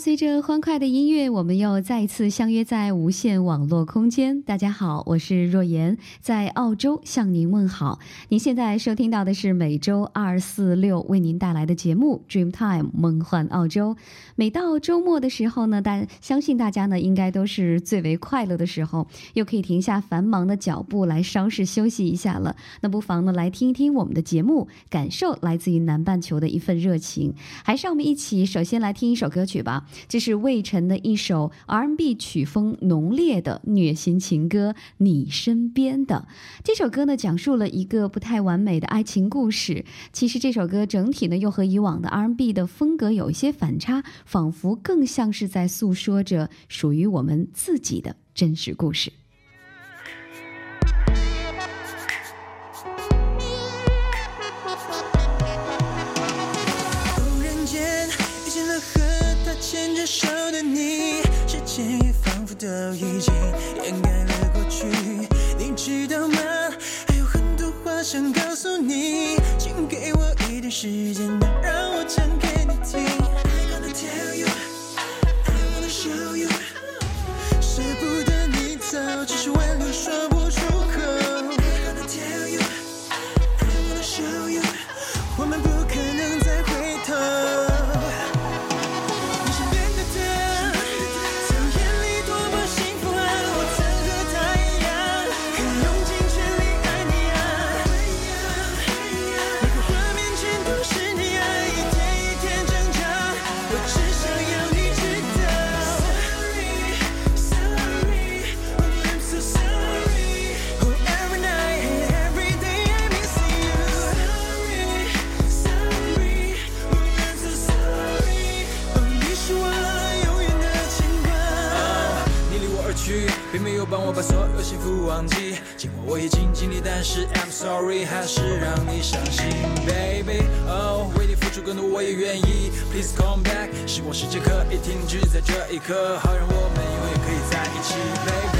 随着欢快的音乐，我们又再次相约在无线网络空间。大家好，我是若言，在澳洲向您问好。您现在收听到的是每周二、四、六为您带来的节目《Dream Time 梦幻澳洲》。每到周末的时候呢，大相信大家呢应该都是最为快乐的时候，又可以停下繁忙的脚步来稍事休息一下了。那不妨呢来听一听我们的节目，感受来自于南半球的一份热情。还是让我们一起首先来听一首歌曲吧。这是魏晨的一首 R&B 曲风浓烈的虐心情歌，《你身边的》这首歌呢，讲述了一个不太完美的爱情故事。其实这首歌整体呢，又和以往的 R&B 的风格有一些反差，仿佛更像是在诉说着属于我们自己的真实故事。手的你，时间也仿佛都已经掩盖了过去。你知道吗？还有很多话想告诉你，请给我一点时间，让我唱给你听。i gonna tell you, I wanna show you. 又帮我把所有幸福忘记，尽管我已经尽力，但是 I'm sorry 还是让你伤心，Baby。Oh，为你付出更多我也愿意，Please come back。希望时间可以停止在这一刻，好让我们永远可以在一起，Baby。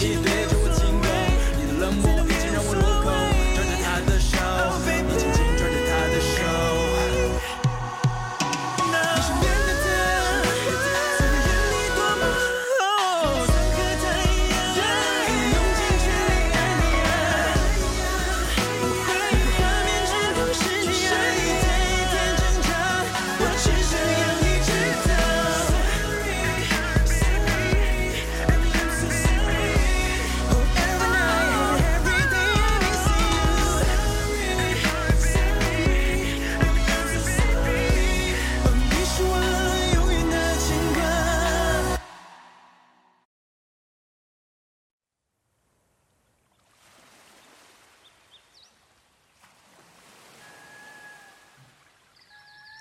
de Deus.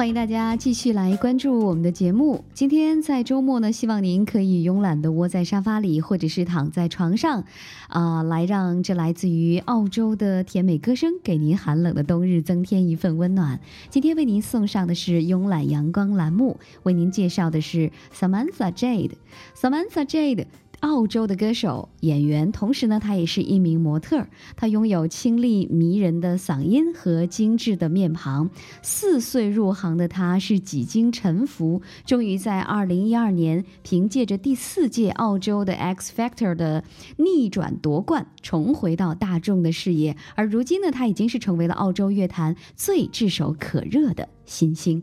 欢迎大家继续来关注我们的节目。今天在周末呢，希望您可以慵懒的窝在沙发里，或者是躺在床上，啊，来让这来自于澳洲的甜美歌声给您寒冷的冬日增添一份温暖。今天为您送上的是慵懒阳光栏目，为您介绍的是 Samantha Jade，Samantha Jade。澳洲的歌手、演员，同时呢，他也是一名模特。他拥有清丽迷人的嗓音和精致的面庞。四岁入行的他，是几经沉浮，终于在二零一二年凭借着第四届澳洲的 X Factor 的逆转夺冠，重回到大众的视野。而如今呢，他已经是成为了澳洲乐坛最炙手可热的新星。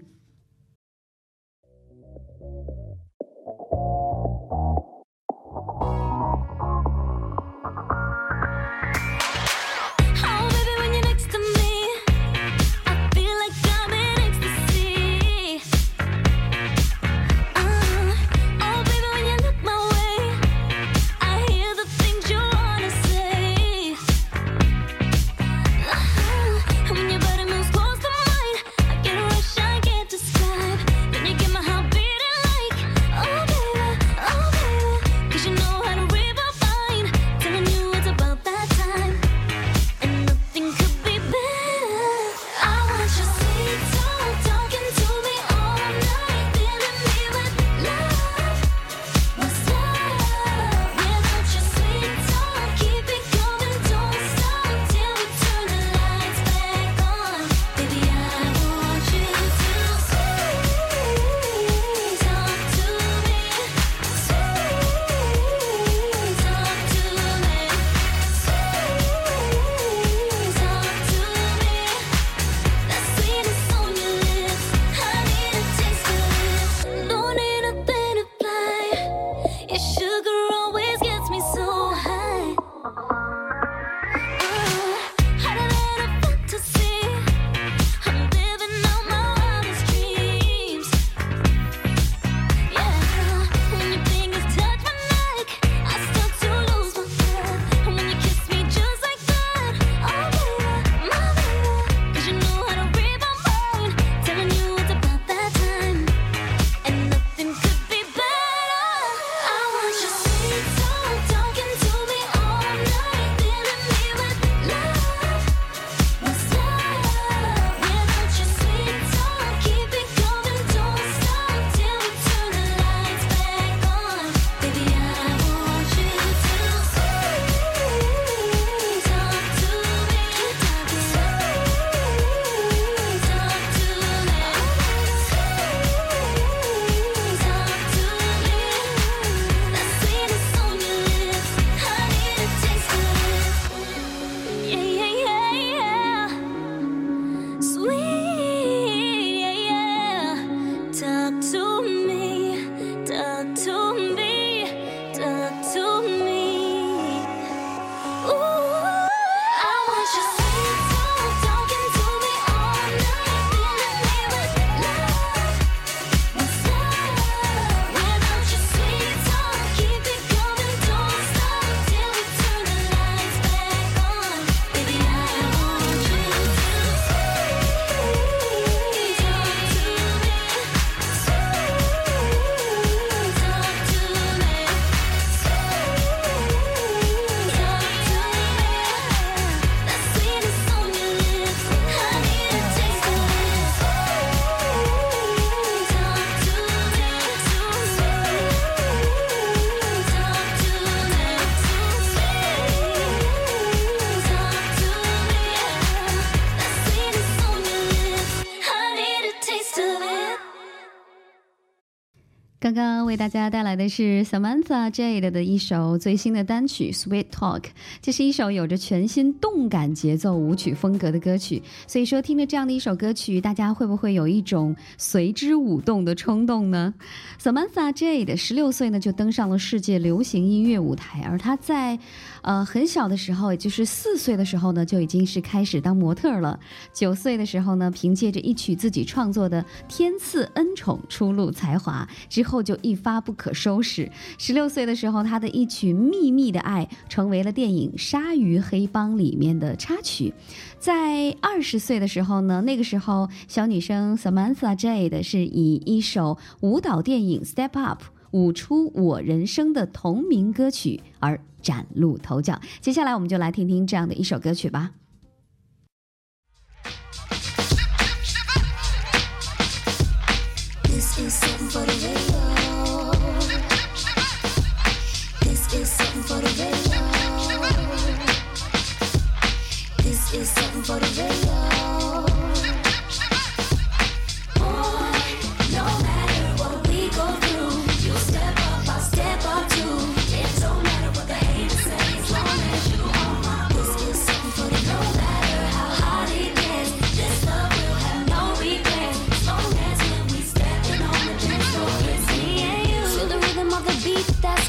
大家带来的是 Samantha Jade 的一首最新的单曲《Sweet Talk》，这是一首有着全新动感节奏、舞曲风格的歌曲。所以说，听着这样的一首歌曲，大家会不会有一种随之舞动的冲动呢？Samantha Jade 十六岁呢就登上了世界流行音乐舞台，而她在。呃，很小的时候，也就是四岁的时候呢，就已经是开始当模特了。九岁的时候呢，凭借着一曲自己创作的《天赐恩宠》初露才华，之后就一发不可收拾。十六岁的时候，她的一曲《秘密的爱》成为了电影《鲨鱼黑帮》里面的插曲。在二十岁的时候呢，那个时候小女生 Samantha Jade 是以一首舞蹈电影《Step Up》。舞出我人生的同名歌曲而崭露头角。接下来，我们就来听听这样的一首歌曲吧。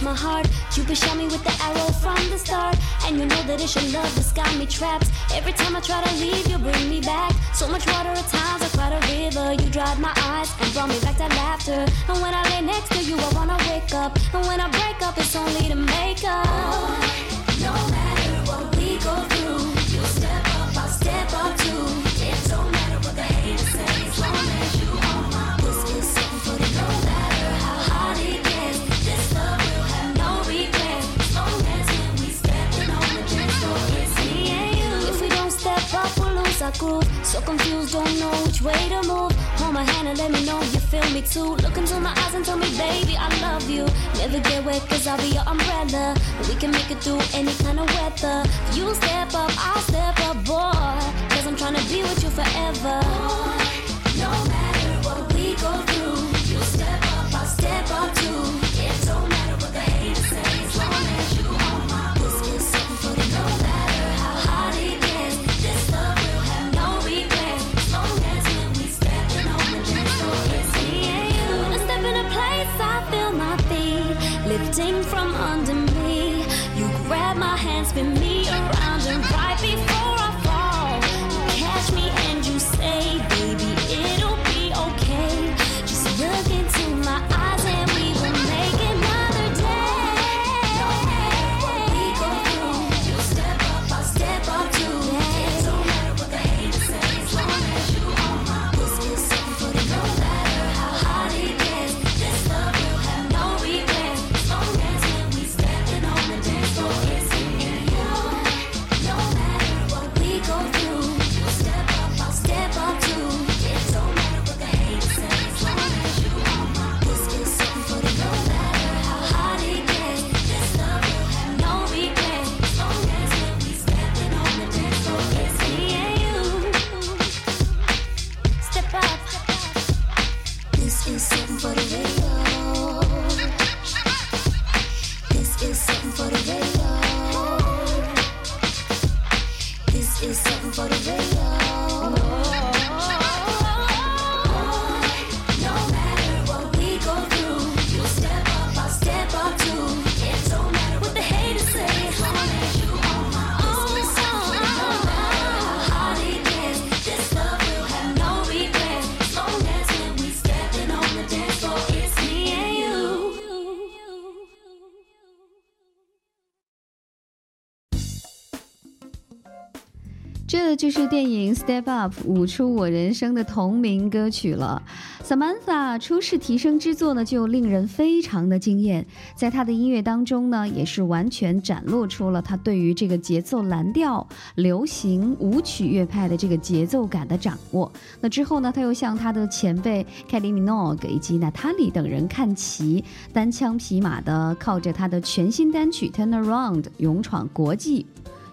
my heart. Cupid shot me with the arrow from the start. And you know that it's your love that's got me trapped. Every time I try to leave, you bring me back. So much water at times, I cried a river. You dried my eyes and brought me back to laughter. And when I lay next to you, I wanna wake up. And when I break up, it's only to make up. Oh, no matter what we go through, you step up, I'll step up too. me too. Look into my eyes and tell me, baby, I love you. Never get wet, cause I'll be your umbrella. We can make it through any kind of weather. You step up, I'll step up, boy. Cause I'm trying to be with you forever. Boy, no matter what we go through. sing from under me. You grab my hands, spin me around. 就是电影《Step Up》舞出我人生的同名歌曲了。Samantha 初试提升之作呢，就令人非常的惊艳。在她的音乐当中呢，也是完全展露出了她对于这个节奏蓝调、流行舞曲乐派的这个节奏感的掌握。那之后呢，她又向她的前辈 Katy Minogue 以及娜塔莉等人看齐，单枪匹马的靠着她的全新单曲《Turn Around》勇闯国际。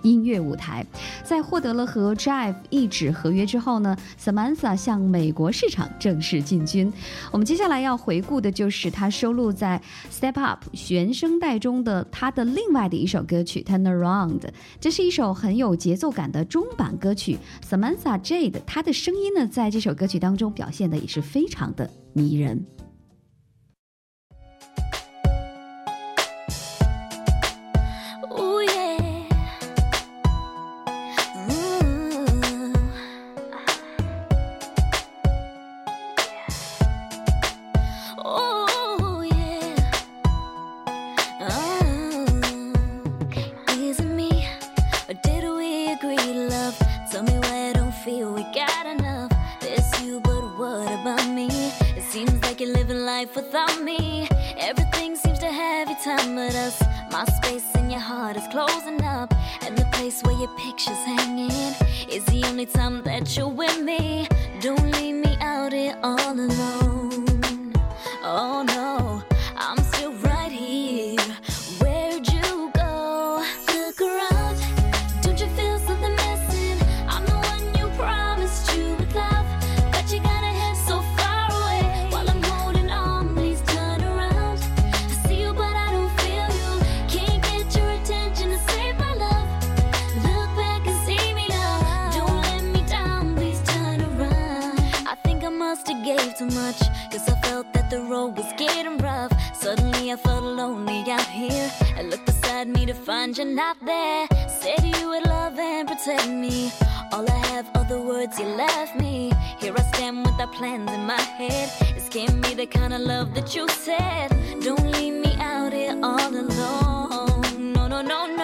音乐舞台，在获得了和 Jive 一纸合约之后呢，Samantha 向美国市场正式进军。我们接下来要回顾的就是她收录在《Step Up》原声带中的她的另外的一首歌曲《Turn Around》。这是一首很有节奏感的中版歌曲。Samantha Jade 她的声音呢，在这首歌曲当中表现的也是非常的迷人。frozen up at the place where your picture's hanging. is the only time that you're with me. Don't leave me out here all alone. Oh no. the road was getting rough. Suddenly I felt lonely out here. I looked beside me to find you not there. Said you would love and protect me. All I have are the words you left me. Here I stand with our plans in my head. This can't be the kind of love that you said. Don't leave me out here all alone. No, no, no, no.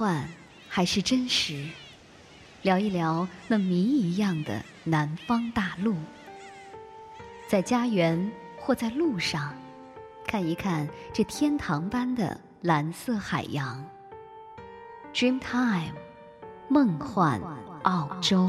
幻还是真实，聊一聊那谜一样的南方大陆。在家园或在路上，看一看这天堂般的蓝色海洋。Dream time，梦幻澳洲。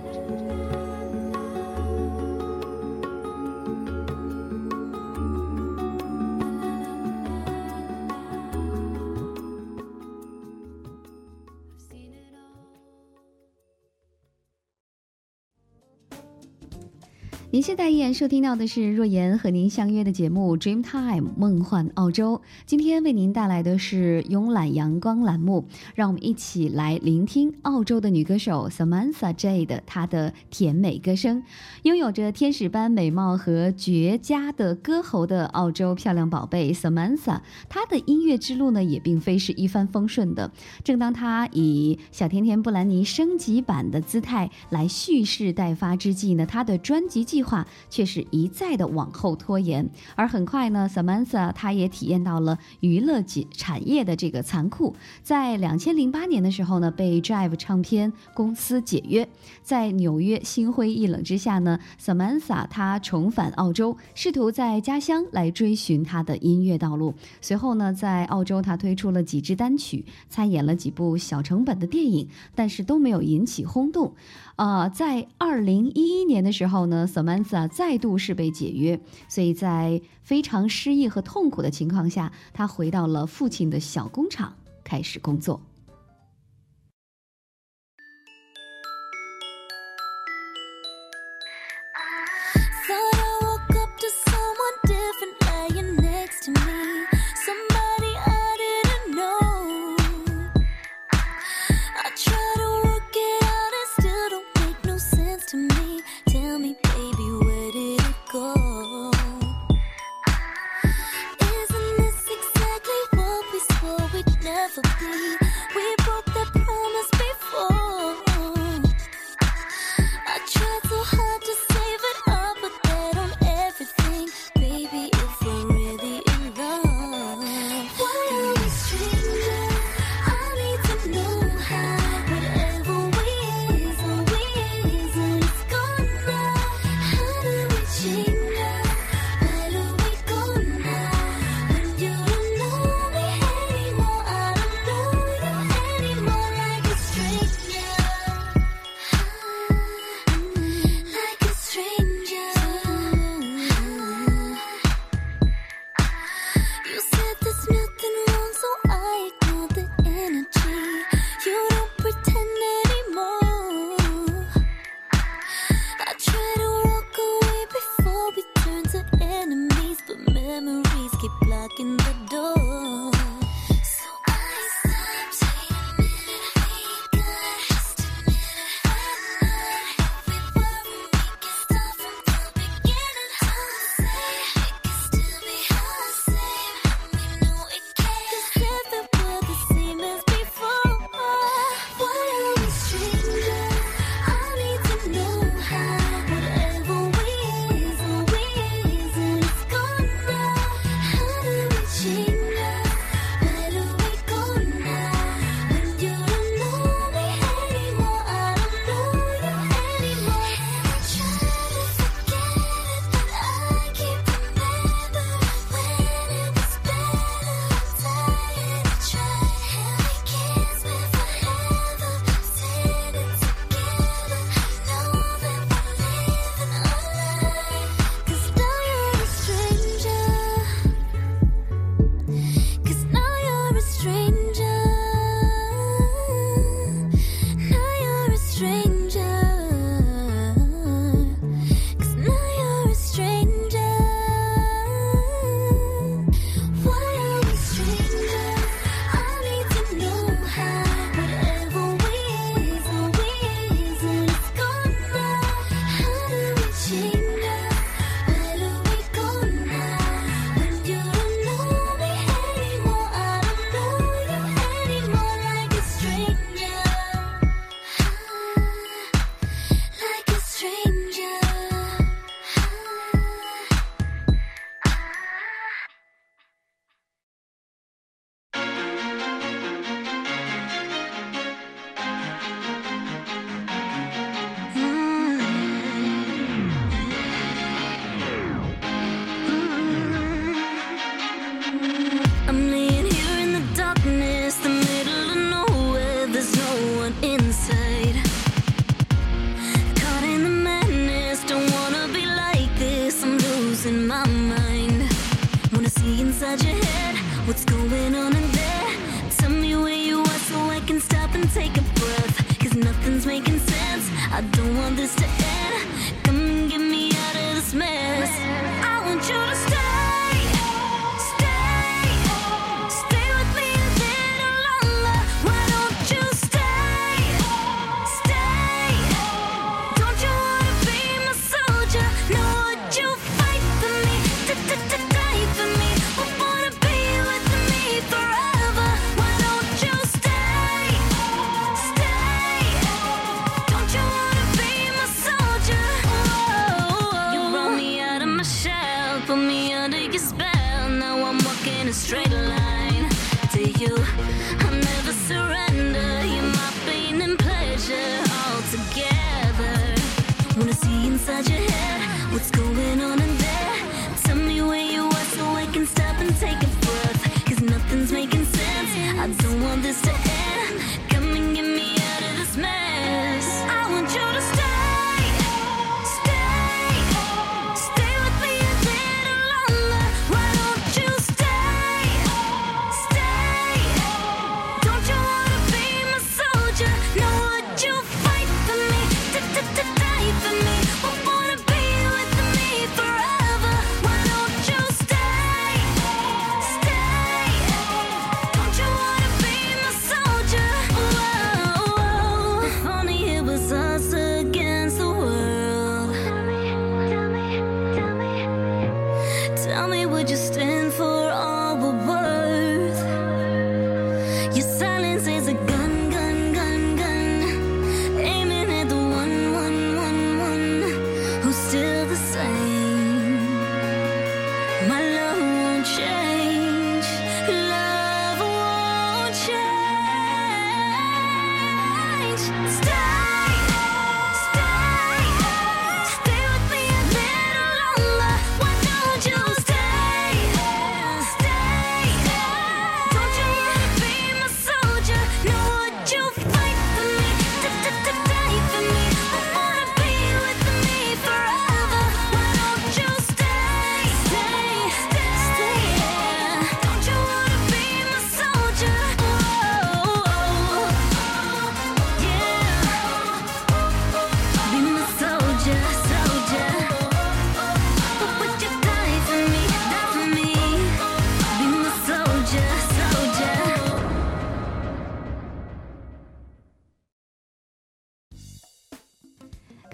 感谢收听到的是若言和您相约的节目《Dream Time 梦幻澳洲》。今天为您带来的是“慵懒阳光”栏目，让我们一起来聆听澳洲的女歌手 Samantha J a 的她的甜美歌声。拥有着天使般美貌和绝佳的歌喉的澳洲漂亮宝贝 Samantha，她的音乐之路呢也并非是一帆风顺的。正当她以小甜甜布兰妮升级版的姿态来蓄势待发之际呢，她的专辑计划。却是一再的往后拖延，而很快呢，Samantha 她也体验到了娱乐业产业的这个残酷。在两千零八年的时候呢，被 Drive 唱片公司解约，在纽约心灰意冷之下呢，Samantha 她重返澳洲，试图在家乡来追寻她的音乐道路。随后呢，在澳洲她推出了几支单曲，参演了几部小成本的电影，但是都没有引起轰动。啊，在二零一一年的时候呢，Saman。t h a 再啊再度是被解约，所以在非常失意和痛苦的情况下，他回到了父亲的小工厂开始工作。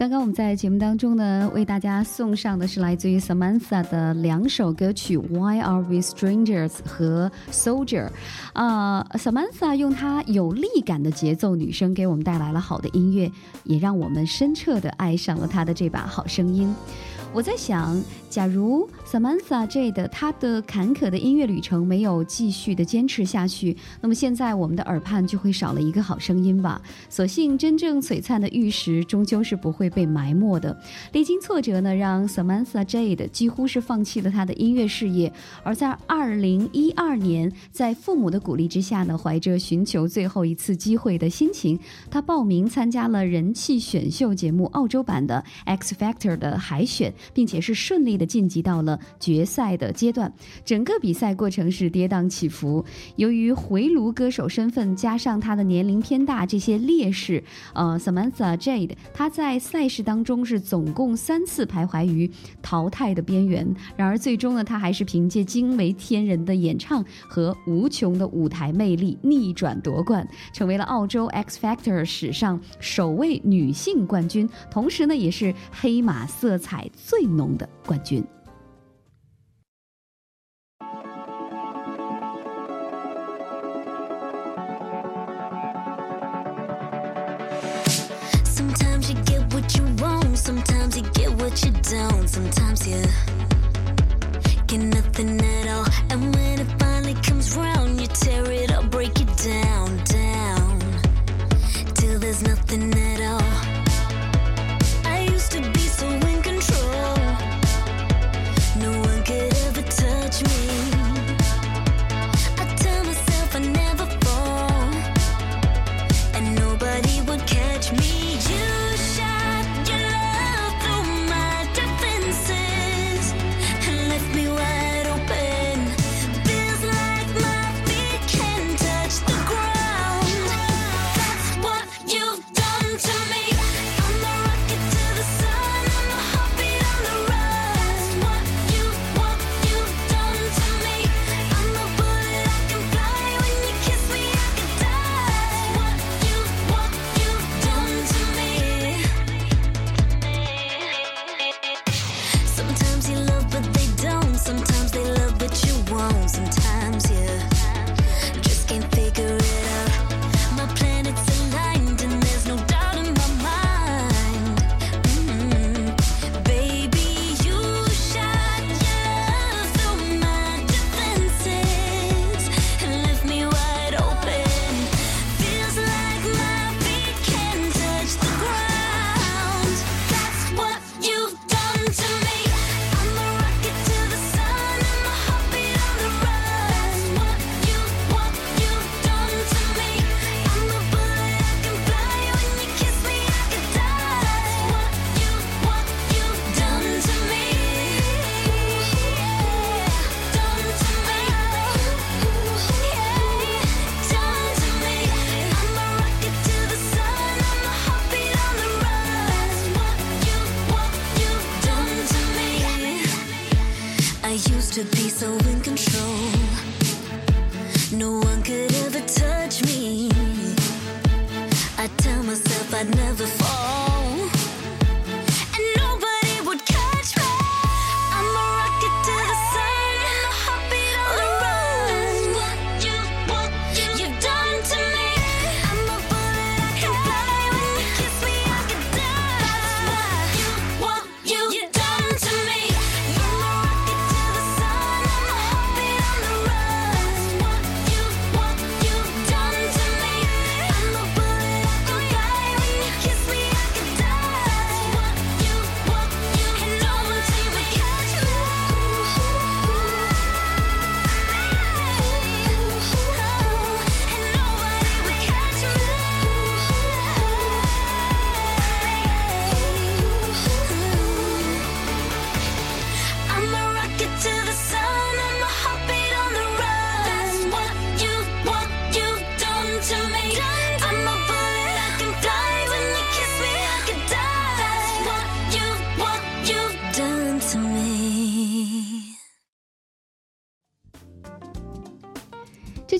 刚刚我们在节目当中呢，为大家送上的是来自于 Samantha 的两首歌曲《Why Are We Strangers》和《Soldier》。啊 s a m a n t h a 用她有力感的节奏、女声，给我们带来了好的音乐，也让我们深切的爱上了她的这把好声音。我在想，假如…… Samantha Jade 她的坎坷的音乐旅程没有继续的坚持下去，那么现在我们的耳畔就会少了一个好声音吧。所幸真正璀璨的玉石终究是不会被埋没的。历经挫折呢，让 Samantha Jade 几乎是放弃了他的音乐事业。而在2012年，在父母的鼓励之下呢，怀着寻求最后一次机会的心情，他报名参加了人气选秀节目澳洲版的 X Factor 的海选，并且是顺利的晋级到了。决赛的阶段，整个比赛过程是跌宕起伏。由于回炉歌手身份，加上他的年龄偏大这些劣势，呃，Samantha Jade 她在赛事当中是总共三次徘徊于淘汰的边缘。然而，最终呢，她还是凭借惊为天人的演唱和无穷的舞台魅力逆转夺冠，成为了澳洲 X Factor 史上首位女性冠军，同时呢，也是黑马色彩最浓的冠军。but you don't sometimes you get nothing at all and when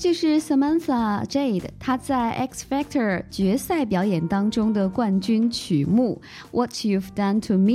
这就是 Samantha Jade，她在 X Factor 决赛表演当中的冠军曲目《What You've Done to Me》。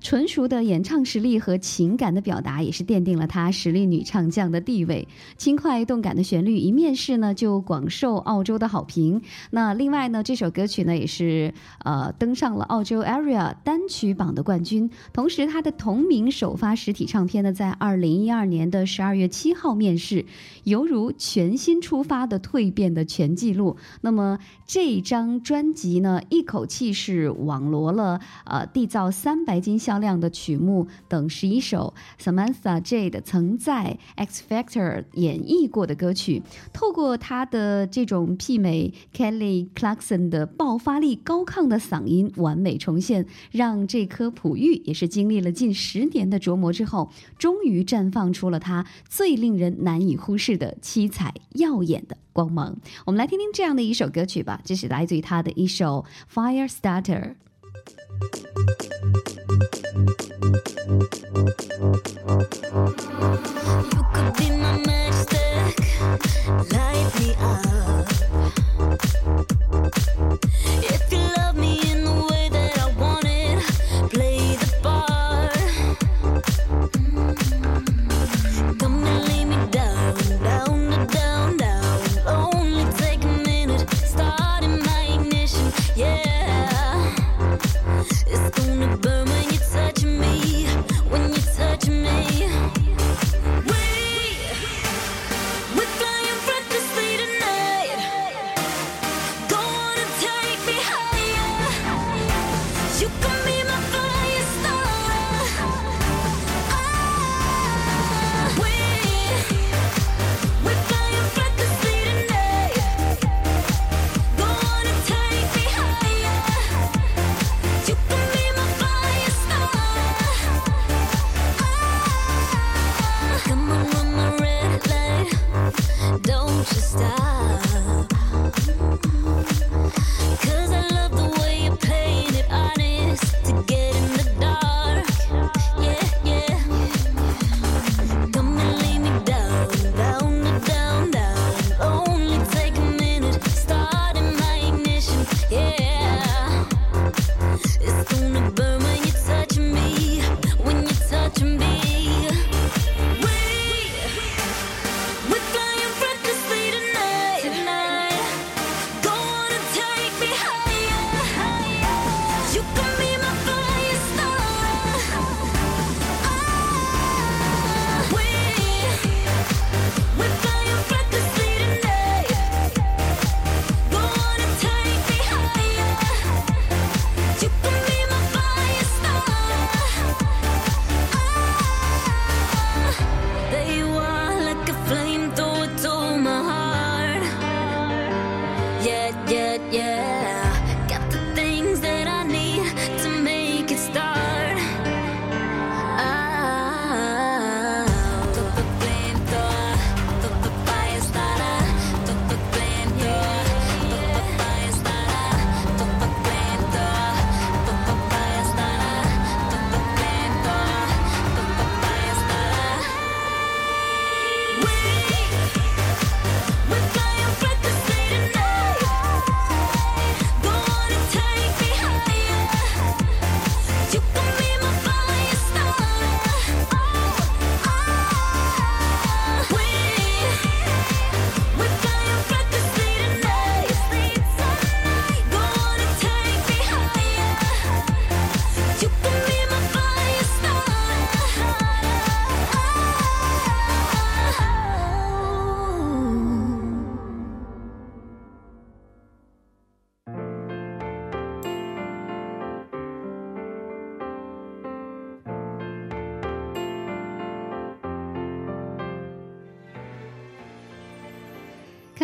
纯熟的演唱实力和情感的表达，也是奠定了她实力女唱将的地位。轻快动感的旋律，一面试呢就广受澳洲的好评。那另外呢，这首歌曲呢也是呃登上了澳洲 Area 单曲榜的冠军。同时，她的同名首发实体唱片呢，在二零一二年的十二月七号面世，犹如全新。新出发的蜕变的全记录。那么这张专辑呢，一口气是网罗了呃缔造三百斤销量的曲目等十一首，Samantha Jade 曾在 X Factor 演绎过的歌曲。透过她的这种媲美 Kelly Clarkson 的爆发力、高亢的嗓音，完美重现，让这颗璞玉也是经历了近十年的琢磨之后，终于绽放出了它最令人难以忽视的七彩。耀眼的光芒，我们来听听这样的一首歌曲吧，这是来自于他的一首《Firestarter》。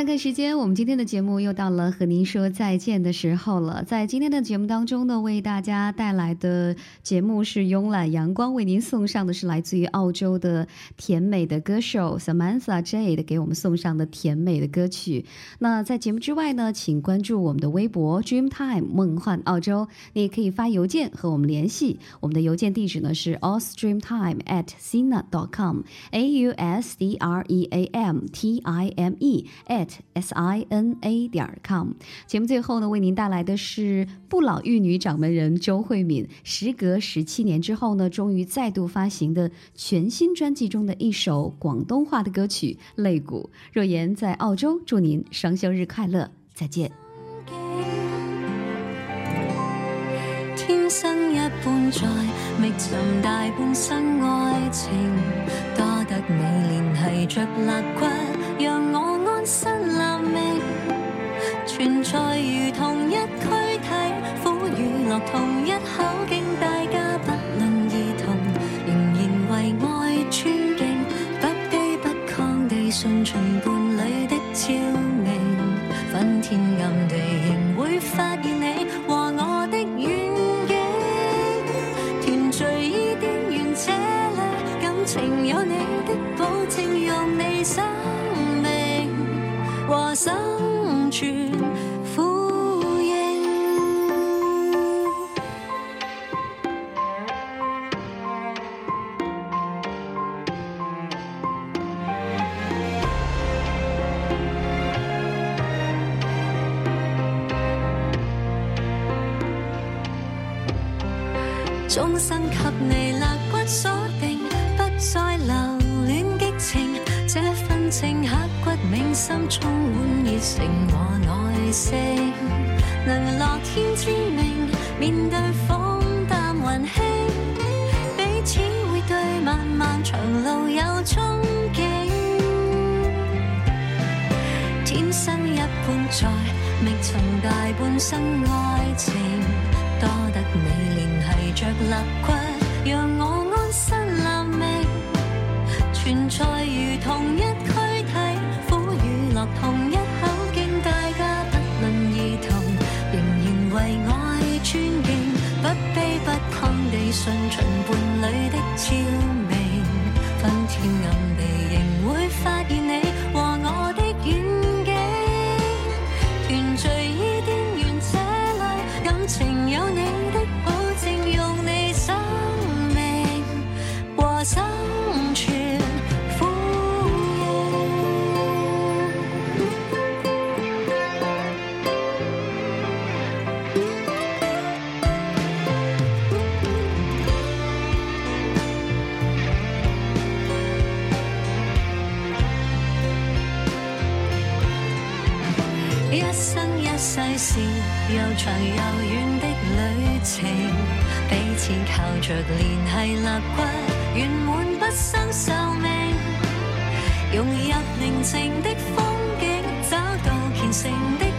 看看时间，我们今天的节目又到了和您说再见的时候了。在今天的节目当中呢，为大家带来的节目是慵懒阳光为您送上的是来自于澳洲的甜美的歌手 Samantha J a 的给我们送上的甜美的歌曲。那在节目之外呢，请关注我们的微博 Dream Time 梦幻澳洲，你也可以发邮件和我们联系。我们的邮件地址呢是 a u s s t r e a m t i m e at s i n a t c o m a u s d r e a m t i m e at sina 点 com。节目最后呢，为您带来的是不老玉女掌门人周慧敏，时隔十七年之后呢，终于再度发行的全新专辑中的一首广东话的歌曲《擂鼓》。若言在澳洲，祝您双休日快乐，再见。天生生一般在觅寻大半爱情，多得你系着肋骨，让我安心。存在如同一躯体，苦与乐同一口径，大家不论异同，仍然为爱尊敬，不卑不亢地顺从伴侣的照明，昏天暗地仍会发现你和我的远景，团聚伊甸园这里，感情有你的保证，用你生命和生存。终生给你肋骨锁定，不再留恋激情，这份情刻骨铭心，充满热诚和耐性，能乐天之命，面对风淡云轻，彼此会对漫漫长路有憧憬，天生一半在觅寻大半生爱情。你连系着肋骨，让我安身立命。存在如同一躯体，苦与乐同一口径，大家不论儿同，仍然为爱尊敬，不卑不亢地顺循。又长又远的旅程，彼此靠着联系肋骨，圆满不生寿命，融入宁静的风景，找到虔诚的。